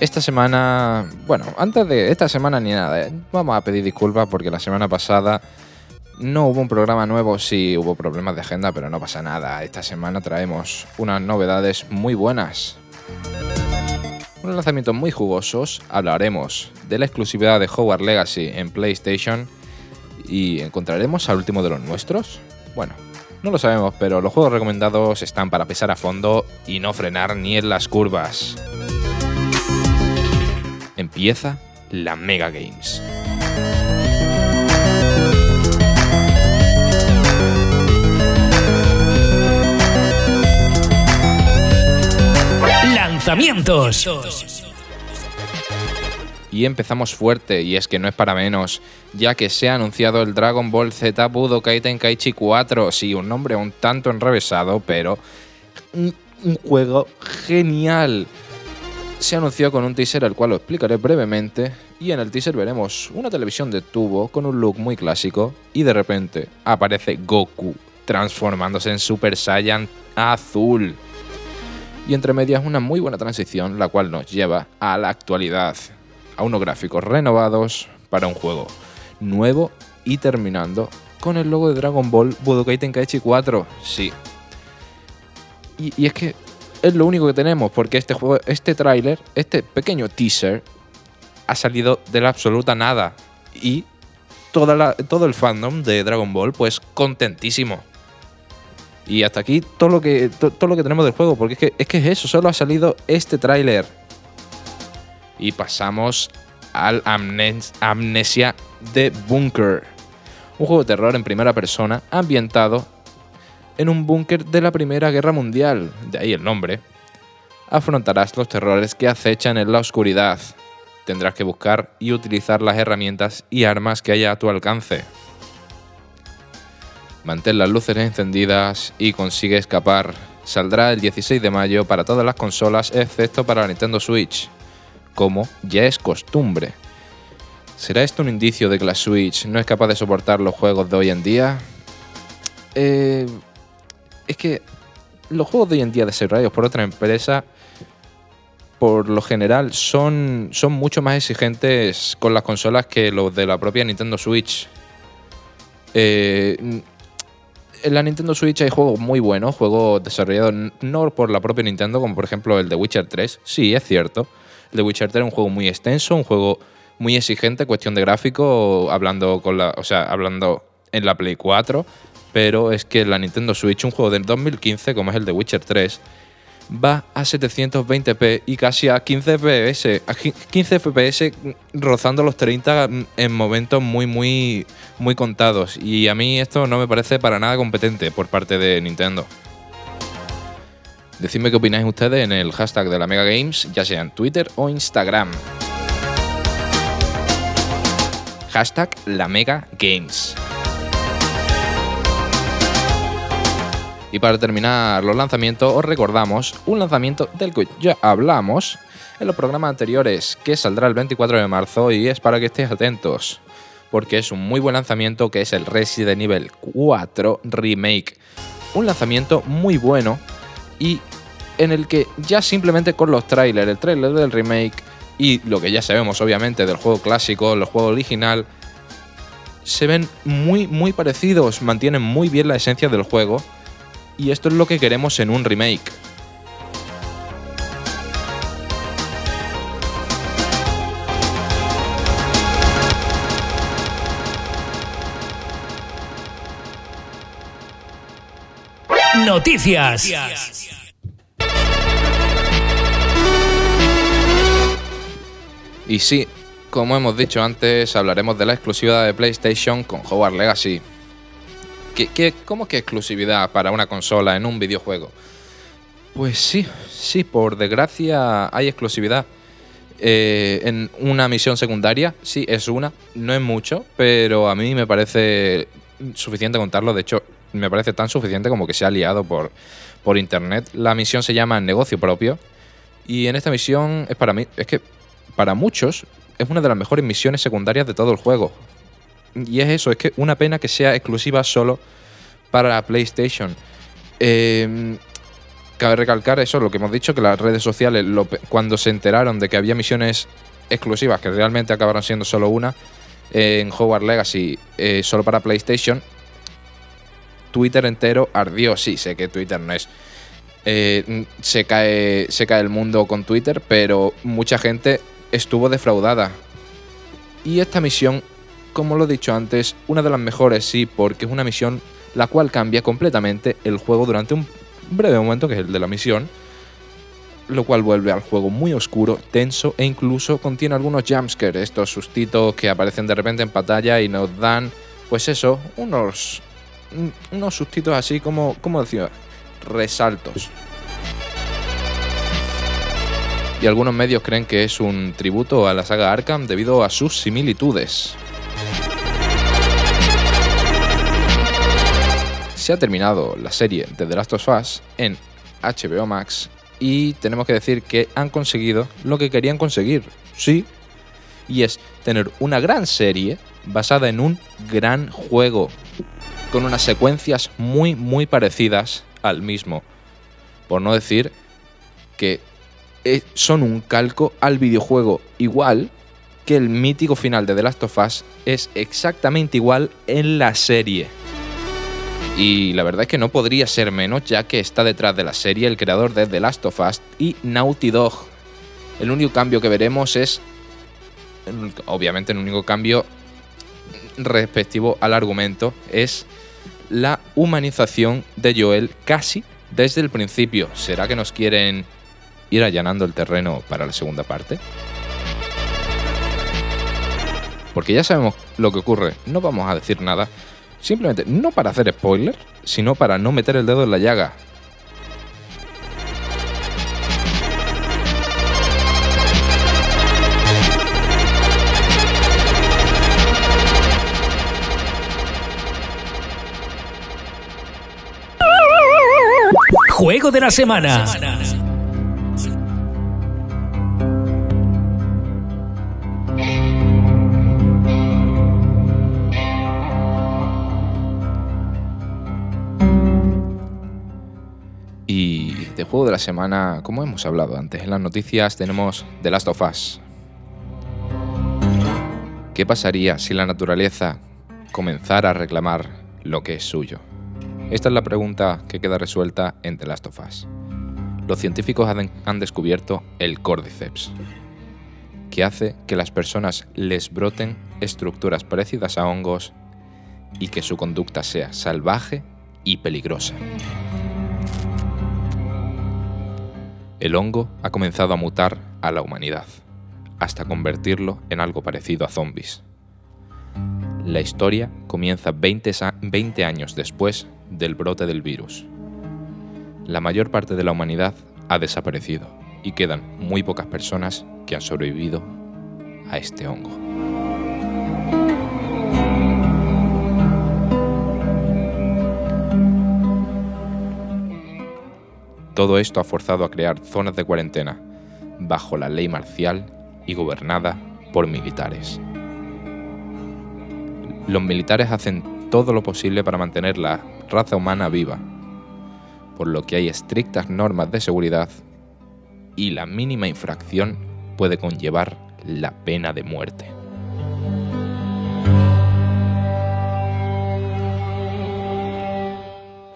Esta semana, bueno, antes de esta semana ni nada, ¿eh? vamos a pedir disculpas porque la semana pasada no hubo un programa nuevo, sí hubo problemas de agenda, pero no pasa nada. Esta semana traemos unas novedades muy buenas. Unos lanzamientos muy jugosos, hablaremos de la exclusividad de Hogwarts Legacy en PlayStation y encontraremos al último de los nuestros. Bueno, no lo sabemos, pero los juegos recomendados están para pesar a fondo y no frenar ni en las curvas. Empieza la Mega Games. Lanzamientos. Y empezamos fuerte, y es que no es para menos, ya que se ha anunciado el Dragon Ball Z Budokai Tenkaichi 4. Sí, un nombre un tanto enrevesado, pero un, un juego genial. Se anunció con un teaser al cual lo explicaré brevemente, y en el teaser veremos una televisión de tubo con un look muy clásico, y de repente aparece Goku transformándose en Super Saiyan azul. Y entre medias una muy buena transición, la cual nos lleva a la actualidad, a unos gráficos renovados para un juego nuevo y terminando con el logo de Dragon Ball Budokai Tenkaichi 4. Sí. Y, y es que es lo único que tenemos, porque este juego, este tráiler, este pequeño teaser, ha salido de la absoluta nada. Y toda la- todo el fandom de Dragon Ball, pues contentísimo. Y hasta aquí todo lo que, to- todo lo que tenemos del juego, porque es que, es que es eso, solo ha salido este tráiler. Y pasamos al Amnes- Amnesia de Bunker. Un juego de terror en primera persona ambientado en un búnker de la Primera Guerra Mundial, de ahí el nombre. Afrontarás los terrores que acechan en la oscuridad. Tendrás que buscar y utilizar las herramientas y armas que haya a tu alcance. Mantén las luces encendidas y consigue escapar. Saldrá el 16 de mayo para todas las consolas excepto para la Nintendo Switch, como ya es costumbre. ¿Será esto un indicio de que la Switch no es capaz de soportar los juegos de hoy en día? Eh, es que los juegos de hoy en día desarrollados por otra empresa, por lo general, son, son mucho más exigentes con las consolas que los de la propia Nintendo Switch. Eh, en la Nintendo Switch hay juegos muy buenos, juegos desarrollados no por la propia Nintendo, como por ejemplo el de Witcher 3. Sí, es cierto. El de Witcher 3 es un juego muy extenso, un juego muy exigente, cuestión de gráfico, hablando con la, o sea, hablando en la Play 4, pero es que la Nintendo Switch, un juego del 2015 como es el de Witcher 3, va a 720p y casi a 15 FPS, a qui- 15 FPS rozando los 30 en momentos muy muy muy contados y a mí esto no me parece para nada competente por parte de Nintendo. Decidme qué opináis ustedes en el hashtag de la Mega Games, ya sea en Twitter o Instagram. Hashtag la Mega Games. Y para terminar los lanzamientos, os recordamos un lanzamiento del que ya hablamos en los programas anteriores, que saldrá el 24 de marzo y es para que estéis atentos, porque es un muy buen lanzamiento que es el Resident Evil 4 Remake. Un lanzamiento muy bueno y en el que ya simplemente con los trailers, el trailer del remake y lo que ya sabemos obviamente del juego clásico, el juego original, se ven muy muy parecidos, mantienen muy bien la esencia del juego y esto es lo que queremos en un remake. Noticias. Y sí, como hemos dicho antes, hablaremos de la exclusiva de PlayStation con Howard Legacy. ¿Qué, qué, cómo que exclusividad para una consola en un videojuego? Pues sí, sí, por desgracia hay exclusividad. Eh, en una misión secundaria, sí, es una, no es mucho, pero a mí me parece suficiente contarlo. De hecho, me parece tan suficiente como que se ha liado por, por internet. La misión se llama Negocio Propio. Y en esta misión es para mí, es que para muchos es una de las mejores misiones secundarias de todo el juego. Y es eso, es que una pena que sea exclusiva solo para PlayStation. Eh, cabe recalcar eso, lo que hemos dicho, que las redes sociales, cuando se enteraron de que había misiones exclusivas, que realmente acabaron siendo solo una, en Hogwarts Legacy, eh, solo para PlayStation, Twitter entero ardió. Sí, sé que Twitter no es. Eh, se, cae, se cae el mundo con Twitter, pero mucha gente estuvo defraudada. Y esta misión, como lo he dicho antes, una de las mejores, sí, porque es una misión la cual cambia completamente el juego durante un breve momento, que es el de la misión, lo cual vuelve al juego muy oscuro, tenso e incluso contiene algunos jumpscares, estos sustitos que aparecen de repente en pantalla y nos dan, pues eso, unos, unos sustitos así como, como decía, resaltos. Y algunos medios creen que es un tributo a la saga Arkham debido a sus similitudes. Se ha terminado la serie de The Last of Us en HBO Max y tenemos que decir que han conseguido lo que querían conseguir, sí, y es tener una gran serie basada en un gran juego, con unas secuencias muy muy parecidas al mismo. Por no decir que eh, son un calco al videojuego igual que el mítico final de The Last of Us es exactamente igual en la serie. Y la verdad es que no podría ser menos ya que está detrás de la serie el creador de The Last of Us y Naughty Dog. El único cambio que veremos es, obviamente el único cambio respectivo al argumento, es la humanización de Joel casi desde el principio. ¿Será que nos quieren ir allanando el terreno para la segunda parte? Porque ya sabemos lo que ocurre, no vamos a decir nada, simplemente no para hacer spoiler, sino para no meter el dedo en la llaga. Juego de la semana. De la semana, como hemos hablado antes en las noticias, tenemos The Last of Us. ¿Qué pasaría si la naturaleza comenzara a reclamar lo que es suyo? Esta es la pregunta que queda resuelta en The Last of Us. Los científicos han descubierto el Cordyceps, que hace que las personas les broten estructuras parecidas a hongos y que su conducta sea salvaje y peligrosa. El hongo ha comenzado a mutar a la humanidad, hasta convertirlo en algo parecido a zombies. La historia comienza 20, 20 años después del brote del virus. La mayor parte de la humanidad ha desaparecido y quedan muy pocas personas que han sobrevivido a este hongo. Todo esto ha forzado a crear zonas de cuarentena bajo la ley marcial y gobernada por militares. Los militares hacen todo lo posible para mantener la raza humana viva, por lo que hay estrictas normas de seguridad y la mínima infracción puede conllevar la pena de muerte.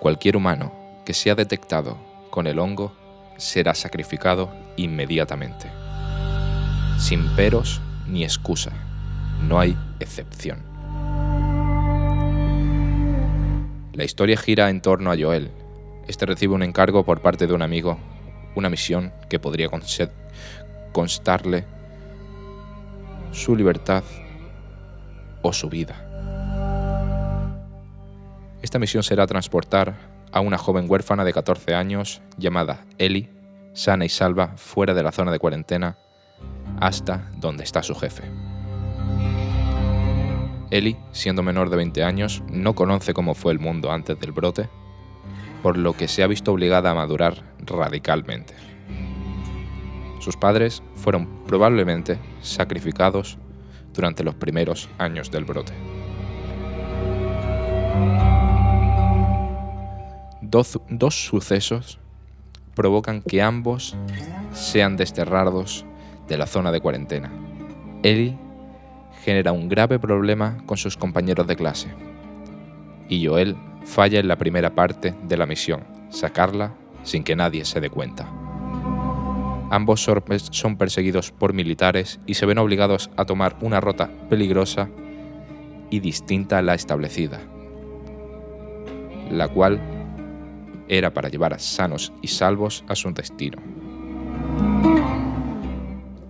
Cualquier humano que sea detectado con el hongo será sacrificado inmediatamente, sin peros ni excusa, no hay excepción. La historia gira en torno a Joel, este recibe un encargo por parte de un amigo, una misión que podría constarle su libertad o su vida. Esta misión será transportar a una joven huérfana de 14 años llamada Ellie, sana y salva, fuera de la zona de cuarentena, hasta donde está su jefe. Ellie, siendo menor de 20 años, no conoce cómo fue el mundo antes del brote, por lo que se ha visto obligada a madurar radicalmente. Sus padres fueron probablemente sacrificados durante los primeros años del brote. Dos, sucesos provocan que ambos sean desterrados de la zona de cuarentena. Ellie genera un grave problema con sus compañeros de clase y Joel falla en la primera parte de la misión, sacarla sin que nadie se dé cuenta. Ambos son perseguidos por militares y se ven obligados a tomar una ruta peligrosa y distinta a la establecida, la cual era para llevar a sanos y salvos a su destino.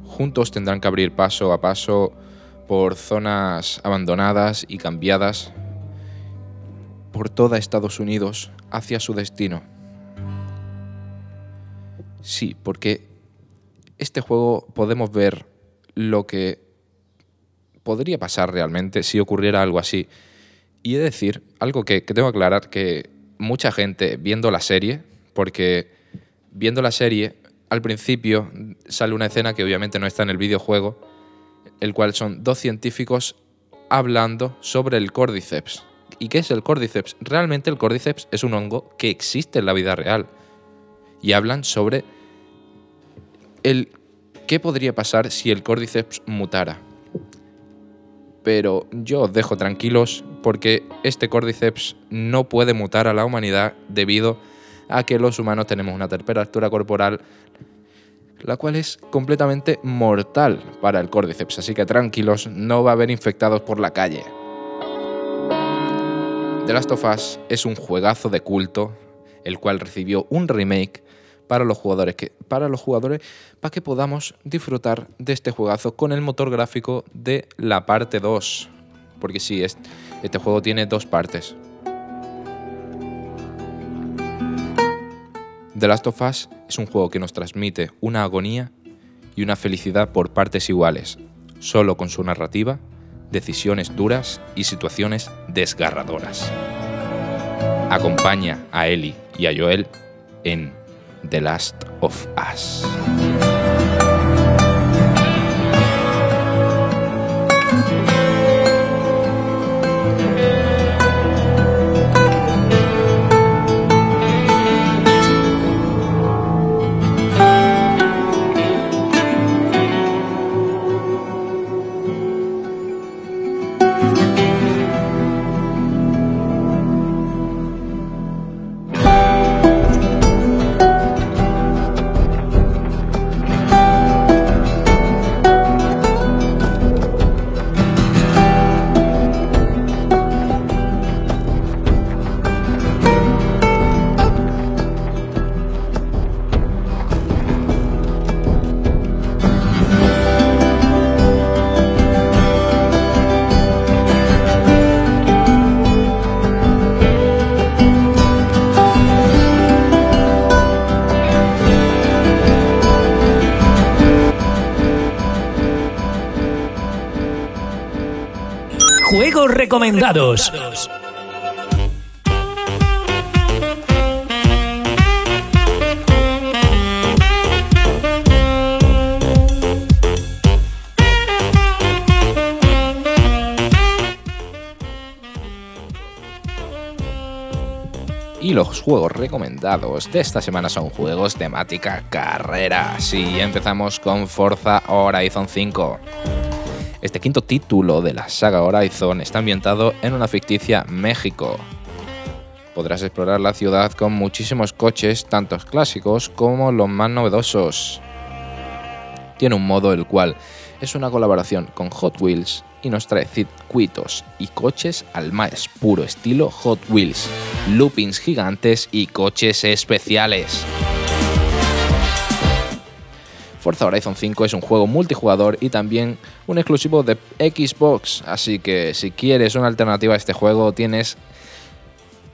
Juntos tendrán que abrir paso a paso por zonas abandonadas y cambiadas por toda Estados Unidos hacia su destino. Sí, porque este juego podemos ver lo que podría pasar realmente si ocurriera algo así. Y he de decir, algo que, que tengo que aclarar, que mucha gente viendo la serie, porque viendo la serie, al principio sale una escena que obviamente no está en el videojuego, el cual son dos científicos hablando sobre el Cordyceps. ¿Y qué es el Cordyceps? Realmente el Cordyceps es un hongo que existe en la vida real. Y hablan sobre el qué podría pasar si el Cordyceps mutara. Pero yo os dejo tranquilos porque este Cordyceps no puede mutar a la humanidad debido a que los humanos tenemos una temperatura corporal la cual es completamente mortal para el Cordyceps, así que tranquilos, no va a haber infectados por la calle. The Last of Us es un juegazo de culto, el cual recibió un remake para los jugadores, que, para los jugadores, para que podamos disfrutar de este juegazo con el motor gráfico de la parte 2. Porque sí, es- este juego tiene dos partes. The Last of Us es un juego que nos transmite una agonía y una felicidad por partes iguales, solo con su narrativa, decisiones duras y situaciones desgarradoras. Acompaña a Ellie y a Joel en The Last of Us. Recomendados. Y los juegos recomendados de esta semana son juegos temática carrera. Sí, empezamos con Forza Horizon 5. Este quinto título de la saga Horizon está ambientado en una ficticia México. Podrás explorar la ciudad con muchísimos coches, tantos clásicos como los más novedosos. Tiene un modo el cual es una colaboración con Hot Wheels y nos trae circuitos y coches al más puro estilo Hot Wheels, loopings gigantes y coches especiales. Forza Horizon 5 es un juego multijugador y también un exclusivo de Xbox, así que si quieres una alternativa a este juego tienes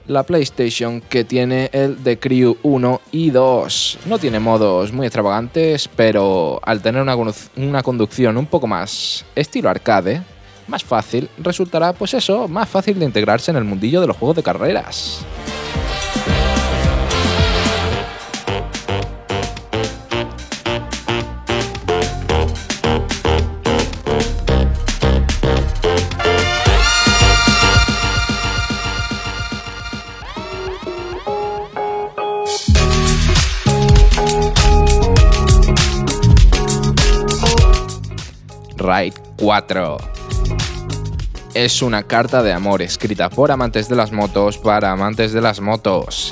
la PlayStation que tiene el The Crew 1 y 2. No tiene modos muy extravagantes, pero al tener una, una conducción un poco más estilo arcade, más fácil, resultará pues eso, más fácil de integrarse en el mundillo de los juegos de carreras. 4. Es una carta de amor escrita por amantes de las motos para amantes de las motos.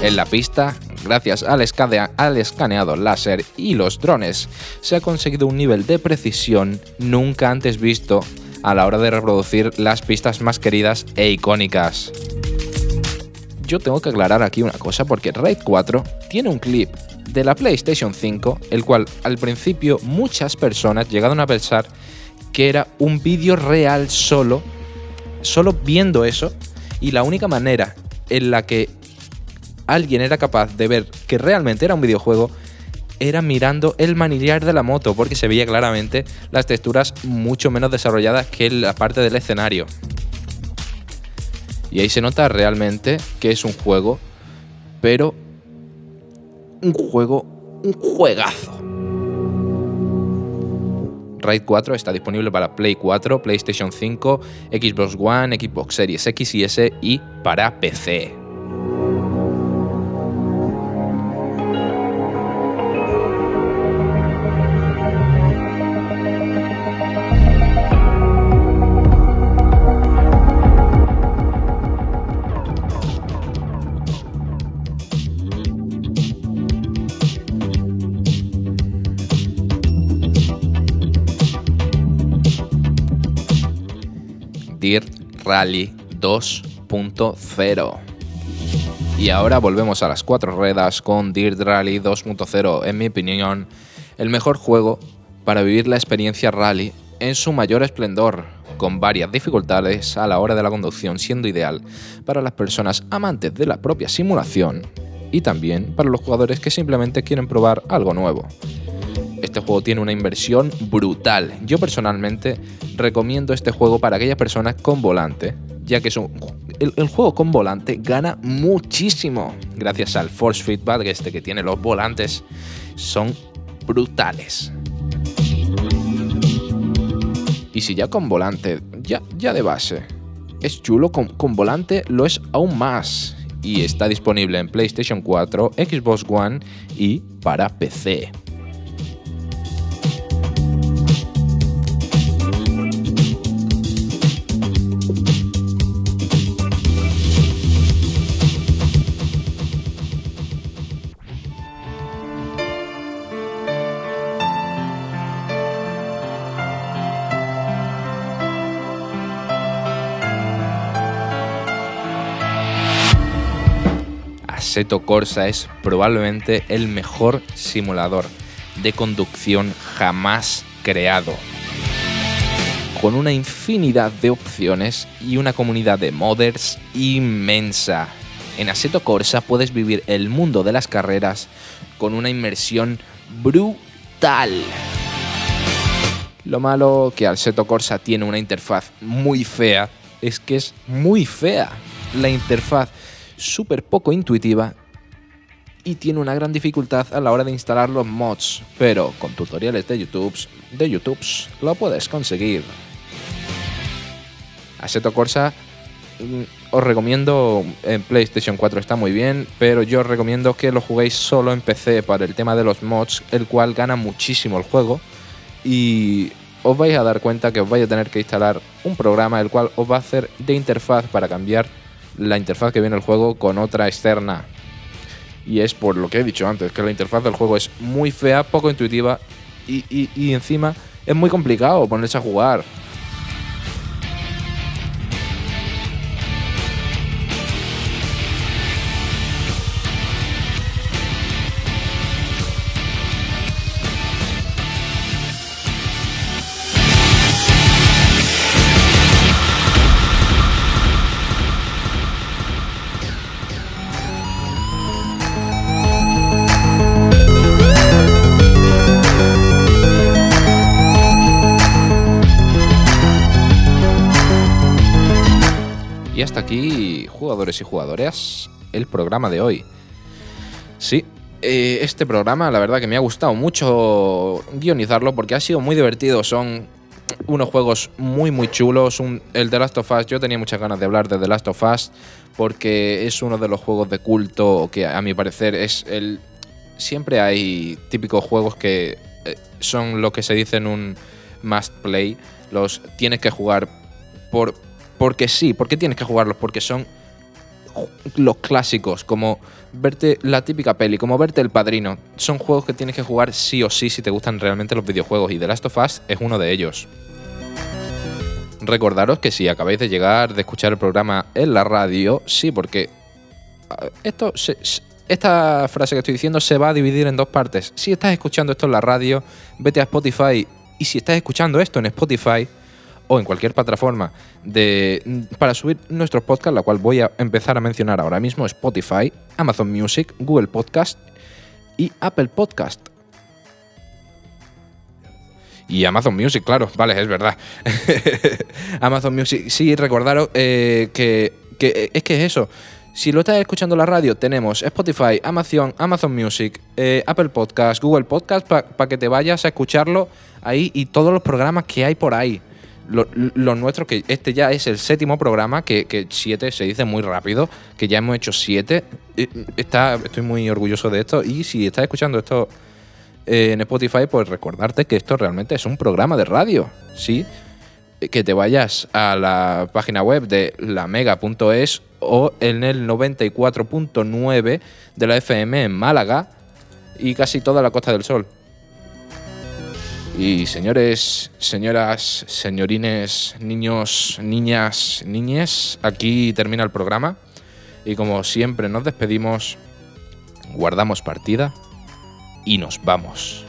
En la pista, gracias al, escaneado láser y los drones, se ha conseguido un nivel de precisión nunca antes visto a la hora de reproducir las pistas más queridas e icónicas. Yo tengo que aclarar aquí una cosa porque Raid 4 tiene un clip de la PlayStation 5, el cual al principio muchas personas llegaron a pensar que era un vídeo real solo, solo viendo eso, y la única manera en la que alguien era capaz de ver que realmente era un videojuego era mirando el manillar de la moto, porque se veía claramente las texturas mucho menos desarrolladas que la parte del escenario. Y ahí se nota realmente que es un juego, pero un juego, un juegazo. Raid 4 está disponible para Play 4, PlayStation 5, Xbox One, Xbox Series X y S y para PC. Rally 2.0. Y ahora volvemos a las cuatro ruedas con Dirt Rally 2.0, en mi opinión, el mejor juego para vivir la experiencia rally en su mayor esplendor, con varias dificultades a la hora de la conducción, siendo ideal para las personas amantes de la propia simulación y también para los jugadores que simplemente quieren probar algo nuevo. Este juego tiene una inversión brutal. Yo personalmente recomiendo este juego para aquellas personas con volante, ya que el, juego con volante gana muchísimo gracias al force feedback este que tiene los volantes. Son brutales. Y si ya con volante, ya, ya de base, es chulo, con, con volante lo es aún más. Y está disponible en PlayStation 4, Xbox One y para PC. Assetto Corsa es probablemente el mejor simulador de conducción jamás creado. Con una infinidad de opciones y una comunidad de modders inmensa. En Assetto Corsa puedes vivir el mundo de las carreras con una inmersión brutal. Lo malo que Assetto Corsa tiene una interfaz muy fea es que es muy fea. La interfaz súper poco intuitiva y tiene una gran dificultad a la hora de instalar los mods, pero con tutoriales de YouTube, de YouTube lo puedes conseguir. Assetto Corsa mm, os recomiendo en PlayStation 4 está muy bien, pero yo os recomiendo que lo juguéis solo en PC para el tema de los mods, el cual gana muchísimo el juego y os vais a dar cuenta que os vais a tener que instalar un programa el cual os va a hacer de interfaz para cambiar la interfaz que viene el juego con otra externa. Y es por lo que he dicho antes, que la interfaz del juego es muy fea, poco intuitiva y, encima es muy complicado ponerse a jugar. Y hasta aquí, jugadores y jugadoras, el programa de hoy. Sí, eh, este programa la verdad que me ha gustado mucho guionizarlo porque ha sido muy divertido. Son unos juegos muy muy chulos. el The Last of Us, yo tenía muchas ganas de hablar de The Last of Us porque es uno de los juegos de culto que a mi parecer es el... Siempre hay típicos juegos que eh, son lo que se dice en un must play. Los tienes que jugar por, porque sí. ¿Por qué tienes que jugarlos? Porque son los clásicos, como verte la típica peli, como verte El Padrino. Son juegos que tienes que jugar sí o sí si te gustan realmente los videojuegos y The Last of Us es uno de ellos. Recordaros que si acabáis de llegar, de escuchar el programa en la radio, sí, porque ah, esto esta frase que estoy diciendo se va a dividir en dos partes. Si estás escuchando esto en la radio, vete a Spotify y si estás escuchando esto en Spotify, o en cualquier plataforma de, para subir nuestros podcasts, la cual voy a empezar a mencionar ahora mismo, Spotify, Amazon Music, Google Podcast y Apple Podcast. Y Amazon Music, claro, vale, es verdad. Amazon Music, sí, recordaros eh, que, es que es eso. Si lo estás escuchando en la radio, tenemos Spotify, Amazon, Amazon Music, eh, Apple Podcast, Google Podcast, para que te vayas a escucharlo ahí y todos los programas que hay por ahí los nuestros, que este ya es el séptimo programa, que, siete se dice muy rápido, que ya hemos hecho siete. Está, estoy muy orgulloso de esto. Y si estás escuchando esto eh, en Spotify, pues recordarte que esto realmente es un programa de radio. Sí, que te vayas a la página web de lamega.es o en el 94.9 de la FM en Málaga y casi toda la Costa del Sol. Y señores, señoras, señorines, niños, niñas, niñes, aquí termina el programa. Y como siempre nos despedimos, guardamos partida y nos vamos.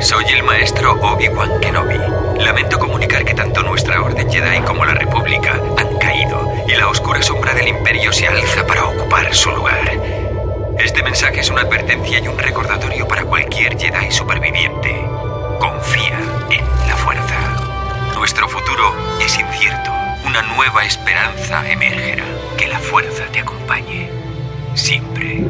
Soy el maestro Obi-Wan Kenobi. Lamento comunicar que tanto nuestra Orden Jedi como la República y la oscura sombra del Imperio se alza para ocupar su lugar. Este mensaje es una advertencia y un recordatorio para cualquier Jedi superviviente. Confía en la fuerza. Nuestro futuro es incierto. Una nueva esperanza emergerá. Que la fuerza te acompañe. Siempre.